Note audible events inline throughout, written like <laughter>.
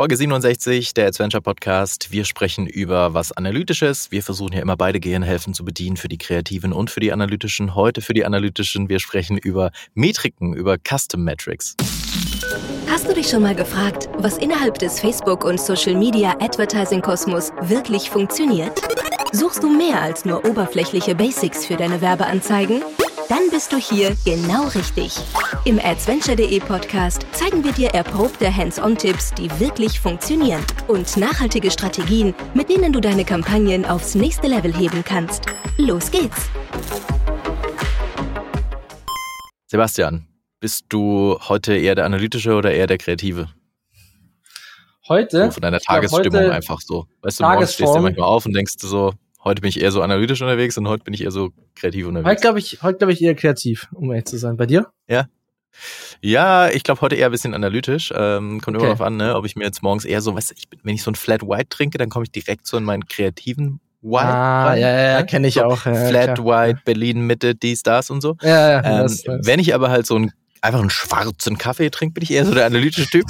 Folge 67 der Adventure Podcast. Wir sprechen über was Analytisches. Wir versuchen ja immer beide Gehirnhälften zu bedienen für die Kreativen und für die Analytischen. Heute für die Analytischen. Wir sprechen über Metriken, über Custom Metrics. Hast du dich schon mal gefragt, was innerhalb des Facebook- und Social-Media-Advertising-Kosmos wirklich funktioniert? Suchst du mehr als nur oberflächliche Basics für deine Werbeanzeigen? Dann bist du hier genau richtig. Im Adventure.de Podcast zeigen wir dir erprobte Hands-on-Tipps, die wirklich funktionieren und nachhaltige Strategien, mit denen du deine Kampagnen aufs nächste Level heben kannst. Los geht's! Sebastian, bist du heute eher der Analytische oder eher der Kreative? Heute? So von deiner Tagesstimmung einfach so. Weißt du, morgens stehst du manchmal auf und denkst du so, Heute bin ich eher so analytisch unterwegs und heute bin ich eher so kreativ unterwegs. Heute glaube ich, heute glaube ich eher kreativ, um ehrlich zu sein. Bei dir? Ja. Ja, ich glaube heute eher ein bisschen analytisch. Ähm, kommt okay. immer darauf an, ne, ob ich mir jetzt morgens eher so, weißt du, ich, wenn ich so ein Flat White trinke, dann komme ich direkt so in meinen kreativen White ah, rein. Ja, ja, ja kenne ich so auch. Ja, Flat klar. White, Berlin Mitte, dies, das und so. Ja, ja. Ähm, das, das. Wenn ich aber halt so ein einfach einen schwarzen Kaffee trinke, bin ich eher so der analytische Typ.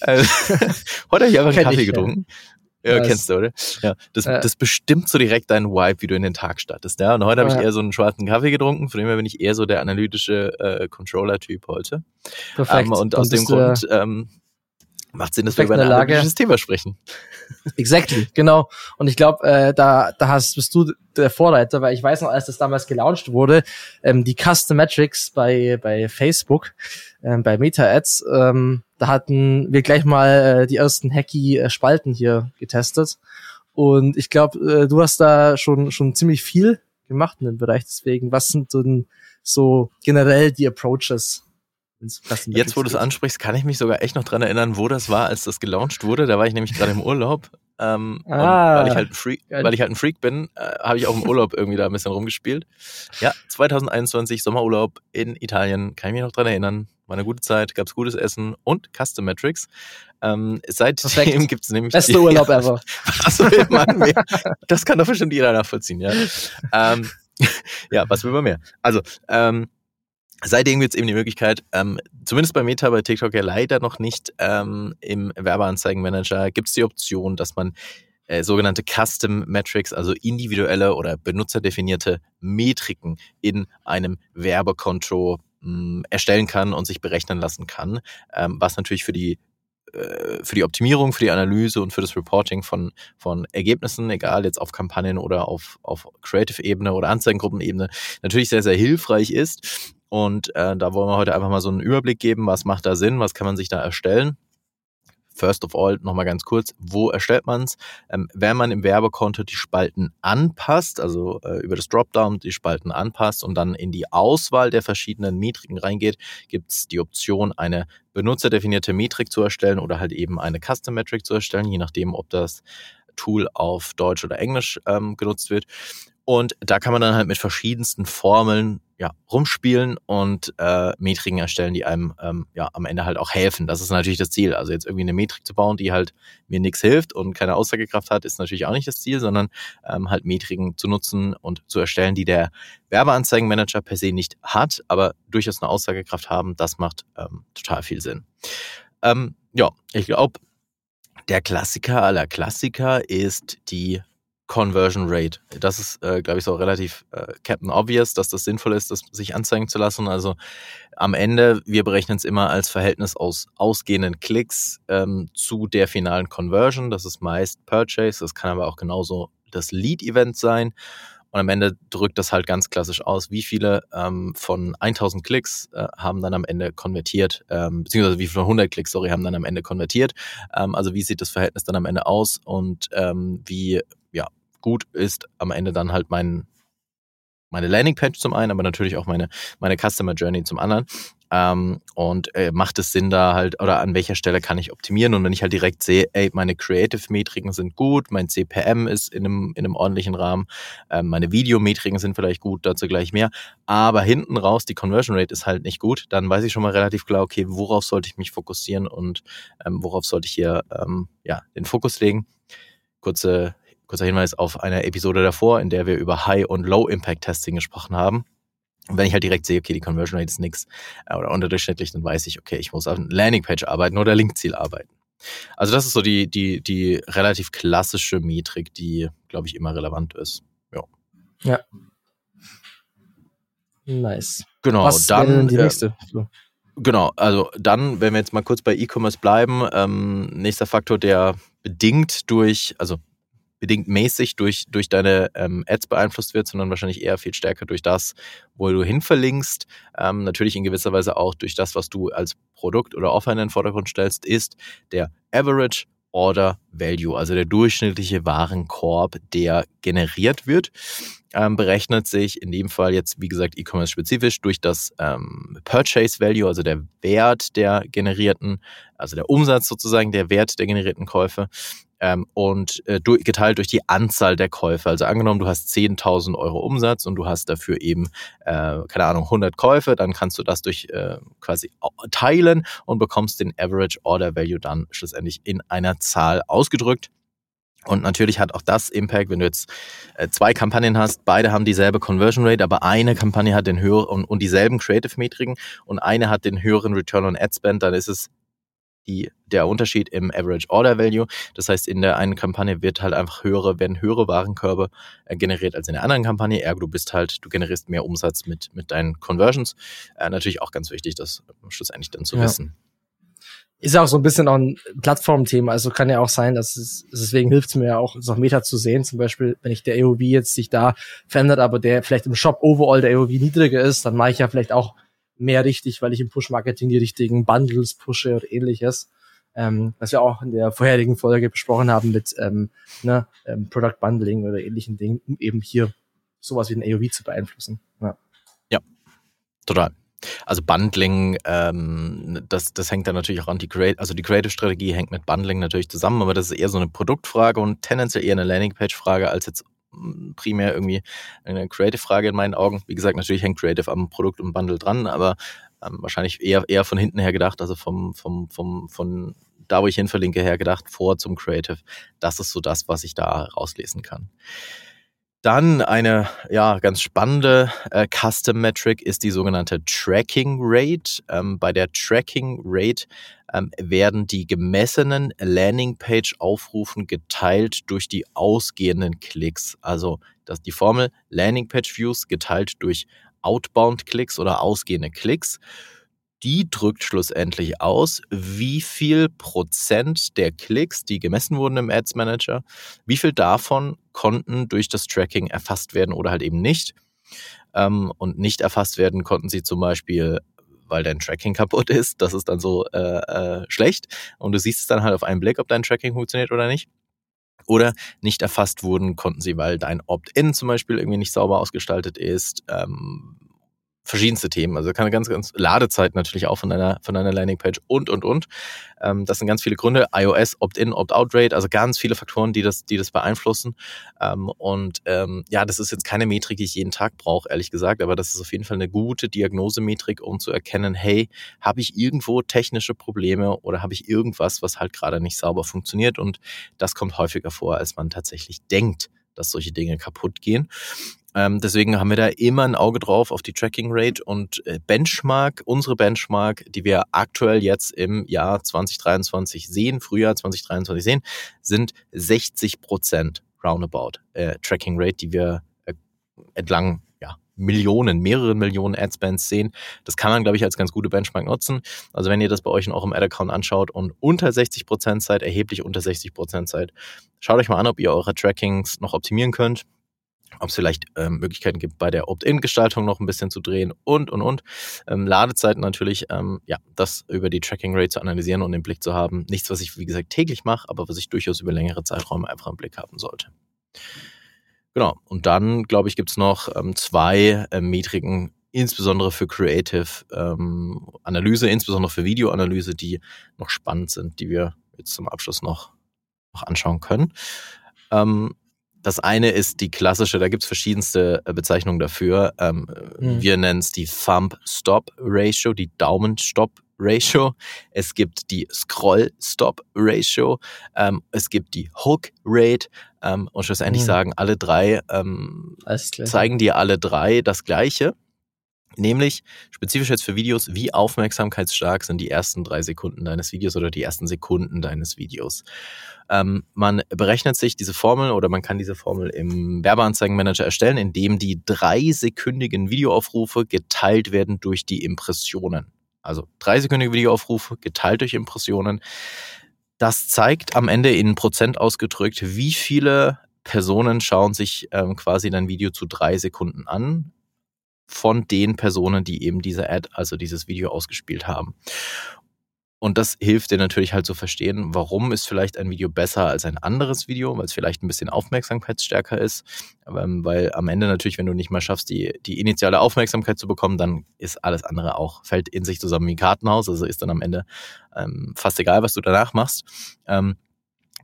Äh, <laughs> heute habe ich einfach einen Kaffee ich, getrunken. Ja, das, kennst du, oder? Ja, das, äh, das bestimmt so direkt deinen Vibe, wie du in den Tag startest. Ja, und heute habe ich eher so einen schwarzen Kaffee getrunken, von dem her bin ich eher so der analytische äh, Controller-Typ heute. Perfekt. Ähm, und aus dem Grund ähm, macht Sinn, dass wir über ein analytisches Thema sprechen. <laughs> Exactly, genau. Und ich glaube, äh, da, da hast, bist du der Vorreiter, weil ich weiß noch, als das damals gelauncht wurde, ähm, die Custom Metrics bei, bei Facebook, ähm, bei Meta-Ads, ähm, da hatten wir gleich mal äh, die ersten Hacky-Spalten hier getestet. Und ich glaube, äh, du hast da schon, schon ziemlich viel gemacht in dem Bereich. Deswegen, was sind denn so generell die Approaches? Jetzt, wo du es ansprichst, kann ich mich sogar echt noch dran erinnern, wo das war, als das gelauncht wurde. Da war ich nämlich gerade im Urlaub. Ähm, ah, weil ich halt ein Freak, weil ich halt ein Freak bin, äh, habe ich auch im Urlaub irgendwie da ein bisschen rumgespielt. Ja, 2021 Sommerurlaub in Italien, kann ich mich noch dran erinnern. War eine gute Zeit, gab's gutes Essen und Custom Metrics. Ähm, seitdem gibt's nämlich beste <laughs> Urlaub ja, ever. Was will man mehr? Das kann doch bestimmt jeder nachvollziehen, ja. ähm, <laughs> ja, was will man mehr? Also ähm, Seitdem gibt es eben die Möglichkeit, ähm, zumindest bei Meta, bei TikTok ja leider noch nicht, ähm, im Werbeanzeigenmanager gibt es die Option, dass man äh, sogenannte Custom Metrics, also individuelle oder benutzerdefinierte Metriken in einem Werbekonto mh, hm, erstellen kann und sich berechnen lassen kann, ähm, was natürlich für die äh, für die Optimierung, für die Analyse und für das Reporting von, von Ergebnissen, egal jetzt auf Kampagnen oder auf, auf Creative-Ebene oder Anzeigengruppenebene, natürlich sehr, sehr hilfreich ist. Und äh, da wollen wir heute einfach mal so einen Überblick geben, was macht da Sinn, was kann man sich da erstellen. First of all, nochmal ganz kurz, wo erstellt man es? Ähm, wenn man im Werbekonto die Spalten anpasst, also äh, über das Dropdown die Spalten anpasst und dann in die Auswahl der verschiedenen Metriken reingeht, gibt es die Option, eine benutzerdefinierte Metrik zu erstellen oder halt eben eine Custom Metric zu erstellen, je nachdem, ob das Tool auf Deutsch oder Englisch ähm, genutzt wird. Und da kann man dann halt mit verschiedensten Formeln ja, rumspielen und äh, Metriken erstellen, die einem ähm, ja am Ende halt auch helfen. Das ist natürlich das Ziel. Also jetzt irgendwie eine Metrik zu bauen, die halt mir nichts hilft und keine Aussagekraft hat, ist natürlich auch nicht das Ziel, sondern ähm, halt Metriken zu nutzen und zu erstellen, die der Werbeanzeigenmanager per se nicht hat, aber durchaus eine Aussagekraft haben. Das macht ähm, total viel Sinn. Ähm, ja, ich glaube, der Klassiker aller Klassiker ist die Conversion Rate. Das ist, äh, glaube ich, so relativ äh, Captain Obvious, dass das sinnvoll ist, das sich anzeigen zu lassen. Also am Ende, wir berechnen es immer als Verhältnis aus ausgehenden Klicks ähm, zu der finalen Conversion. Das ist meist Purchase, das kann aber auch genauso das Lead-Event sein. Und am Ende drückt das halt ganz klassisch aus, wie viele ähm, von 1000 Klicks äh, haben dann am Ende konvertiert, ähm, beziehungsweise wie viele von 100 Klicks, sorry, haben dann am Ende konvertiert. Ähm, also wie sieht das Verhältnis dann am Ende aus und ähm, wie gut ist am Ende dann halt mein, meine Landingpage zum einen, aber natürlich auch meine, meine Customer Journey zum anderen. Ähm, und äh, macht es Sinn da halt, oder an welcher Stelle kann ich optimieren? Und wenn ich halt direkt sehe, ey, meine Creative-Metriken sind gut, mein CPM ist in einem, in einem ordentlichen Rahmen, ähm, meine Videometriken sind vielleicht gut, dazu gleich mehr, aber hinten raus die Conversion Rate ist halt nicht gut, dann weiß ich schon mal relativ klar, okay, worauf sollte ich mich fokussieren und ähm, worauf sollte ich hier ähm, ja, den Fokus legen. Kurze Kurzer Hinweis auf eine Episode davor, in der wir über High- und Low-Impact-Testing gesprochen haben. Und wenn ich halt direkt sehe, okay, die Conversion Rate ist nix äh, oder unterdurchschnittlich, dann weiß ich, okay, ich muss auf eine Landingpage arbeiten oder Linkziel arbeiten. Also das ist so die, die, die relativ klassische Metrik, die, glaube ich, immer relevant ist. Ja. Ja. Nice. Genau, Was dann. die äh, nächste? So. Genau, also dann, wenn wir jetzt mal kurz bei E-Commerce bleiben, ähm, nächster Faktor, der bedingt durch, also bedingt mäßig durch, durch deine ähm, Ads beeinflusst wird, sondern wahrscheinlich eher viel stärker durch das, wo du hinverlinkst. Ähm, natürlich in gewisser Weise auch durch das, was du als Produkt oder Offer in den Vordergrund stellst, ist der Average Order Value, also der durchschnittliche Warenkorb, der generiert wird, ähm, berechnet sich in dem Fall jetzt, wie gesagt, E-Commerce spezifisch durch das ähm, Purchase Value, also der Wert der generierten, also der Umsatz sozusagen, der Wert der generierten Käufe ähm, und äh, du, geteilt durch die Anzahl der Käufe. Also angenommen, du hast 10.000 Euro Umsatz und du hast dafür eben, äh, keine Ahnung, 100 Käufe, dann kannst du das durch äh, quasi teilen und bekommst den Average Order Value dann schlussendlich in einer Zahl ausgedrückt. Und natürlich hat auch das Impact, wenn du jetzt äh, zwei Kampagnen hast, beide haben dieselbe Conversion Rate, aber eine Kampagne hat den höheren und, und dieselben Creative Metriken und eine hat den höheren Return on Ad Spend, dann ist es die, der Unterschied im Average Order Value. Das heißt, in der einen Kampagne wird halt einfach höhere, werden höhere Warenkörbe äh, generiert als in der anderen Kampagne. Ergo, du bist halt, du generierst mehr Umsatz mit, mit deinen Conversions. Äh, natürlich auch ganz wichtig, das schlussendlich dann zu Ja. wissen. Ist ja auch so ein bisschen auch ein Plattformthema. Also kann ja auch sein, dass es, deswegen hilft es mir ja auch, es auf Meta zu sehen. Zum Beispiel, wenn ich der AOV jetzt sich da verändert, aber der vielleicht im Shop overall der AOV niedriger ist, dann mache ich ja vielleicht auch mehr richtig, weil ich im Push-Marketing die richtigen Bundles pushe oder ähnliches. Ähm, was wir auch in der vorherigen Folge besprochen haben mit ähm, ne, ähm, Product Bundling oder ähnlichen Dingen, um eben hier sowas wie den AOV zu beeinflussen. Ja. Total. Also Bundling, ähm, das, das hängt dann natürlich auch an die Creative, also die Creative-Strategie hängt mit Bundling natürlich zusammen, aber das ist eher so eine Produktfrage und tendenziell eher eine Landingpage-Frage als jetzt primär irgendwie eine Creative-Frage in meinen Augen. Wie gesagt, natürlich hängt Creative am Produkt und Bundle dran, aber ähm, wahrscheinlich eher, eher von hinten her gedacht, also vom, vom, vom, von da, wo ich hin verlinke, her gedacht, vor zum Creative. Das ist so das, was ich da rauslesen kann. Dann eine ja, ganz spannende äh, Custom Metric ist die sogenannte Tracking Rate. Ähm, bei der Tracking Rate ähm, werden die gemessenen Landingpage-Aufrufen geteilt durch die ausgehenden Klicks. Also das, die Formel Landingpage-Views geteilt durch Outbound-Klicks oder ausgehende Klicks die drückt schlussendlich aus, wie viel Prozent der Klicks, die gemessen wurden im Ads Manager, wie viel davon konnten durch das Tracking erfasst werden oder halt eben nicht. Ähm, und nicht erfasst werden konnten sie zum Beispiel, weil dein Tracking <laughs> kaputt ist. Das ist dann so äh, äh, schlecht. Und du siehst es dann halt auf einen Blick, ob dein Tracking funktioniert oder nicht. Oder nicht erfasst wurden konnten sie, weil dein Opt-in zum Beispiel irgendwie nicht sauber ausgestaltet ist. Ähm, verschiedenste Themen. Also kann ganz, ganz Ladezeit natürlich auch von deiner, von deiner Landingpage und, und, und. Ähm, das sind ganz viele Gründe. iOS, Opt-in, Opt-out-Rate, also ganz viele Faktoren, die das, die das beeinflussen. Ähm, und ähm, ja, das ist jetzt keine Metrik, die ich jeden Tag brauche, ehrlich gesagt, aber das ist auf jeden Fall eine gute Diagnosemetrik, um zu erkennen, hey, habe ich irgendwo technische Probleme oder habe ich irgendwas, was halt gerade nicht sauber funktioniert? Und das kommt häufiger vor, als man tatsächlich denkt, dass solche Dinge kaputt gehen. Ähm, deswegen haben wir da immer ein Auge drauf auf die Tracking Rate und äh, Benchmark, unsere Benchmark, die wir aktuell jetzt im Jahr 2023 sehen, Frühjahr 2023 sehen, sind 60 Prozent roundabout äh, Tracking Rate, die wir äh, entlang Millionen, mehreren Millionen Adspends sehen. Das kann man, glaube ich, als ganz gute Benchmark nutzen. Also wenn ihr das bei euch in eurem Ad-Account anschaut und unter 60 Prozent seid, erheblich unter 60 Prozent seid, schaut euch mal an, ob ihr eure Trackings noch optimieren könnt ob es vielleicht ähm, Möglichkeiten gibt, bei der Opt-in-Gestaltung noch ein bisschen zu drehen und, und, und. Ähm, Ladezeiten natürlich, ähm, ja, das über die Tracking Rate zu analysieren und im Blick zu haben. Nichts, was ich, wie gesagt, täglich mache, aber was ich durchaus über längere Zeiträume einfach im Blick haben sollte. Genau. Und dann, glaube ich, gibt es noch ähm, zwei äh, Metriken, insbesondere für Creative ähm, Analyse, insbesondere für Videoanalyse, die noch spannend sind, die wir jetzt zum Abschluss noch, noch anschauen können. Ähm, das eine ist die klassische, da gibt's verschiedenste äh, Bezeichnungen dafür. Ähm, Mhm. Wir nennen es die Thumb-Stop-Ratio, die Daumen-Stop-Ratio. Es gibt die Scroll-Stop-Ratio. Ähm, es gibt die Hook-Rate. Ähm, und schlussendlich Mhm. sagen alle drei, ähm, zeigen dir alle drei das Gleiche. Nämlich spezifisch jetzt für Videos, wie aufmerksamkeitsstark sind die ersten drei Sekunden deines Videos oder die ersten Sekunden deines Videos. Ähm, man berechnet sich diese Formel oder man kann diese Formel im Werbeanzeigenmanager erstellen, indem die dreisekündigen Videoaufrufe geteilt werden durch die Impressionen. Also dreisekündige Videoaufrufe geteilt durch Impressionen. Das zeigt am Ende in Prozent ausgedrückt, wie viele Personen schauen sich ähm, quasi dein Video zu drei Sekunden an von den Personen, die eben diese Ad, also dieses Video ausgespielt haben. Und das hilft dir natürlich halt zu verstehen, warum ist vielleicht ein Video besser als ein anderes Video, weil es vielleicht ein bisschen aufmerksamkeitsstärker ist. Ähm, weil am Ende natürlich, wenn du nicht mal schaffst, die, die initiale Aufmerksamkeit zu bekommen, dann ist alles andere auch, fällt in sich zusammen wie ein Kartenhaus. Also ist dann am Ende ähm, fast egal, was du danach machst. Ähm,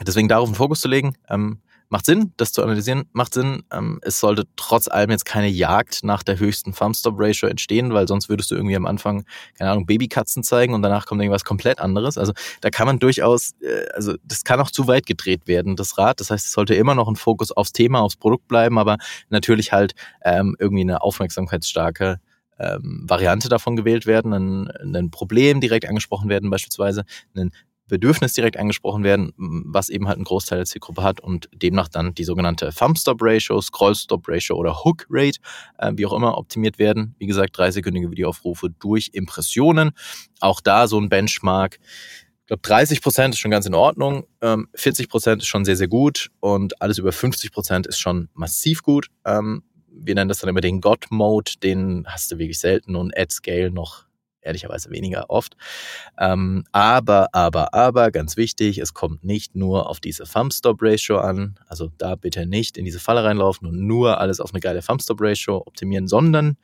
deswegen darauf einen Fokus zu legen, ähm, macht Sinn, das zu analysieren, macht Sinn. Ähm, es sollte trotz allem jetzt keine Jagd nach der höchsten Farm-Stop-Ratio entstehen, weil sonst würdest du irgendwie am Anfang, keine Ahnung, Babykatzen zeigen und danach kommt irgendwas komplett anderes. Also da kann man durchaus, äh, also das kann auch zu weit gedreht werden, das Rad. Das heißt, es sollte immer noch ein Fokus aufs Thema, aufs Produkt bleiben, aber natürlich halt ähm, irgendwie eine aufmerksamkeitsstarke ähm, Variante davon gewählt werden, ein, ein Problem direkt angesprochen werden beispielsweise, ein Bedürfnis direkt angesprochen werden, was eben halt ein Großteil der Zielgruppe hat und demnach dann die sogenannte Thumb-Stop-Ratio, Scroll-Stop-Ratio oder Hook-Rate, äh, wie auch immer, optimiert werden. Wie gesagt, 30-sekündige Videoaufrufe durch Impressionen. Auch da so ein Benchmark. Ich glaube, 30 Prozent ist schon ganz in Ordnung, ähm, 40 Prozent ist schon sehr, sehr gut und alles über 50 Prozent ist schon massiv gut. Ähm, wir nennen das dann immer den God-Mode, den hast du wirklich selten und Ad-Scale noch ehrlicherweise weniger oft. Ähm, aber, aber, aber, ganz wichtig, es kommt nicht nur auf diese Thumb-Stop-Ratio an. Also da bitte nicht in diese Falle reinlaufen und nur alles auf eine geile Thumb-Stop-Ratio optimieren, sondern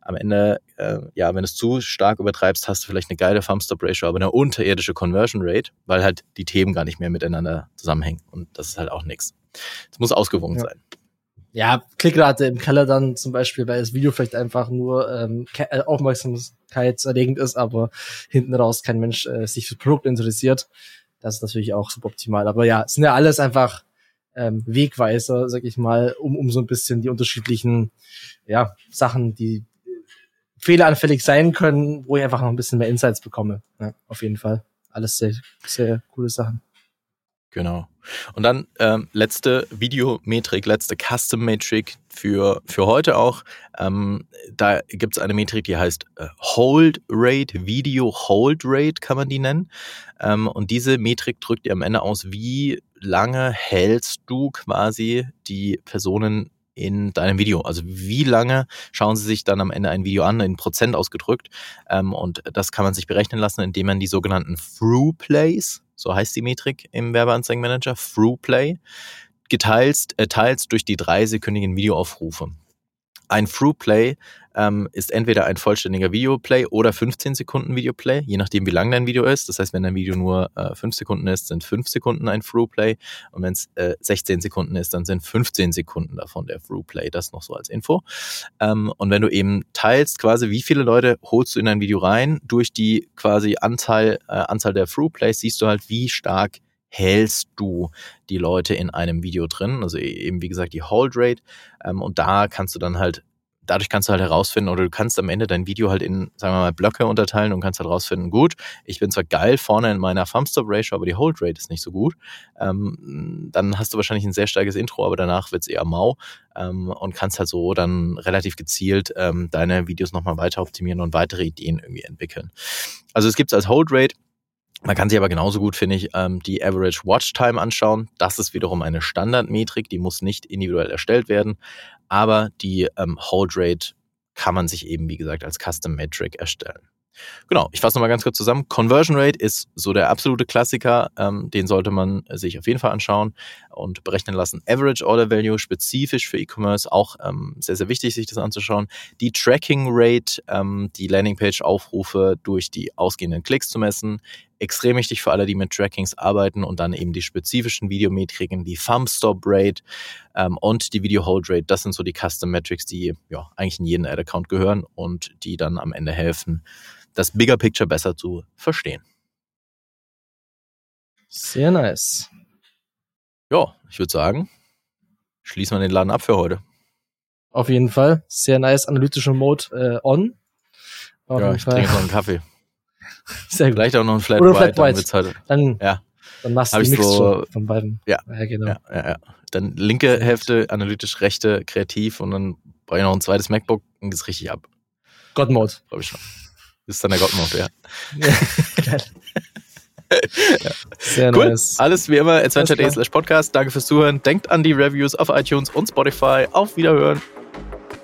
am Ende, äh, ja, wenn du es zu stark übertreibst, hast du vielleicht eine geile Thumb-Stop-Ratio, aber eine unterirdische Conversion Rate, weil halt die Themen gar nicht mehr miteinander zusammenhängen. Und das ist halt auch nichts. Es muss ausgewogen ja. sein ja, Klickrate im Keller dann zum Beispiel, weil das Video vielleicht einfach nur ähm, äh, aufmerksamkeitserregend ist, aber hinten raus kein Mensch äh, sich fürs Produkt interessiert. Das ist natürlich auch suboptimal. Aber ja, es sind ja alles einfach ähm, Wegweiser, sag ich mal, um, um so ein bisschen die unterschiedlichen ja, Sachen, die fehleranfällig sein können, wo ich einfach noch ein bisschen mehr Insights bekomme. Ja, auf jeden Fall. Alles sehr, sehr coole Sachen. Genau. Und dann ähm, letzte Videometrik, letzte Custom Metrik für, für heute auch. Ähm, da gibt es eine Metrik, die heißt äh, Hold Rate, Video Hold Rate kann man die nennen. Ähm, und diese Metrik drückt dir am Ende aus, wie lange hältst du quasi die Personen in deinem Video. Also wie lange schauen sie sich dann am Ende ein Video an, in Prozent ausgedrückt. Ähm, und das kann man sich berechnen lassen, indem man die sogenannten Through Plays, so heißt die Metrik im Werbeanzeigenmanager, Through Play, geteilt, äh, teils durch die dreisekündigen Videoaufrufe. Ein Through-Play ähm, ist entweder ein vollständiger Videoplay oder 15 Sekunden Videoplay, je nachdem, wie lang dein Video ist. Das heißt, wenn dein Video nur äh, 5 Sekunden ist, sind 5 Sekunden ein Through-Play. Und wenn es äh, 16 Sekunden ist, dann sind 15 Sekunden davon der Through-Play. Das noch so als Info. Ähm, und wenn du eben teilst, quasi, wie viele Leute holst du in dein Video rein, durch die quasi Anzahl, äh, Anzahl der Through-Plays siehst du halt, wie stark hältst du die Leute in einem Video drin, also e-, eben wie gesagt die Hold Rate ähm, und da kannst du dann halt dadurch kannst du halt herausfinden oder du kannst am Ende dein Video halt in, sagen wir mal, Blöcke unterteilen und kannst halt herausfinden, gut, ich bin zwar geil vorne in meiner Thumbstop-Ratio, aber die Hold Rate ist nicht so gut. Ähm, dann hast du wahrscheinlich ein sehr starkes Intro, aber danach wird's eher mau ähm, und kannst halt so dann relativ gezielt ähm, deine Videos nochmal weiter optimieren und weitere Ideen irgendwie entwickeln. Also es gibt es als Hold Rate man kann sich aber genauso gut, finde ich, ähm, die Average Watch Time anschauen. Das ist wiederum eine Standardmetrik, die muss nicht individuell erstellt werden, aber die ähm, Hold Rate kann man sich eben, wie gesagt, als Custom Metric erstellen. Genau, ich fasse nochmal ganz kurz zusammen. Conversion Rate ist so der absolute Klassiker, ähm, den sollte man sich auf jeden Fall anschauen und berechnen lassen. Average Order Value, spezifisch für E-Commerce, auch sehr, sehr wichtig, sich das anzuschauen. Die Tracking Rate, die Landingpage-Aufrufe durch die ausgehenden Klicks zu messen. Extrem wichtig für alle, die mit Trackings arbeiten und dann eben die spezifischen Videometriken, die Thumb Stop Rate ähm, und die Video Hold Rate. Das sind so die Custom Metrics, die ja eigentlich in jeden Ad-Account gehören und die dann am Ende helfen, das Bigger Picture besser zu verstehen. Sehr nice. Ja, ich würde sagen, schließen wir den Laden ab für heute. Auf jeden Fall. Sehr nice. Analytischer Mode äh, on. Auf ja, ich Fall. trinke noch einen Kaffee. <laughs> Sehr gut. Vielleicht auch noch ein Flat Oder White. Flat White. Dann, dann, ja. dann machst du ich so, von beiden. Ja, ja genau. Ja, ja, ja. Dann linke Hälfte analytisch, rechte kreativ und dann brauche ich noch ein zweites MacBook und geht's richtig ab. God Mode. Glaube ich schon. Das ist dann der God Mode, ja. <laughs> Geil. Sehr cool. nice. Alles wie immer, adventure.de slash podcast. Danke fürs Zuhören. Denkt an die Reviews auf iTunes und Spotify. Auf Wiederhören.